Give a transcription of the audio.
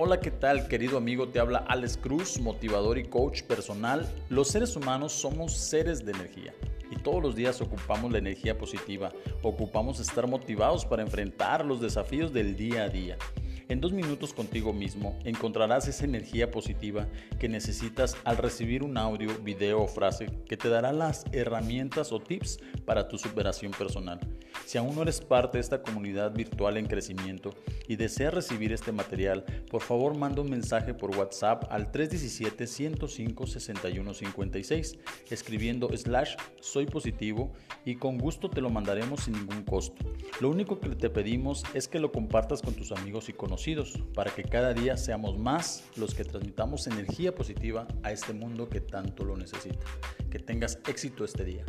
Hola, ¿qué tal querido amigo? Te habla Alex Cruz, motivador y coach personal. Los seres humanos somos seres de energía y todos los días ocupamos la energía positiva, ocupamos estar motivados para enfrentar los desafíos del día a día. En dos minutos contigo mismo encontrarás esa energía positiva que necesitas al recibir un audio, video o frase que te dará las herramientas o tips para tu superación personal. Si aún no eres parte de esta comunidad virtual en crecimiento y deseas recibir este material, por favor manda un mensaje por WhatsApp al 317-105-6156 escribiendo slash soy positivo y con gusto te lo mandaremos sin ningún costo. Lo único que te pedimos es que lo compartas con tus amigos y conocidos para que cada día seamos más los que transmitamos energía positiva a este mundo que tanto lo necesita. Que tengas éxito este día.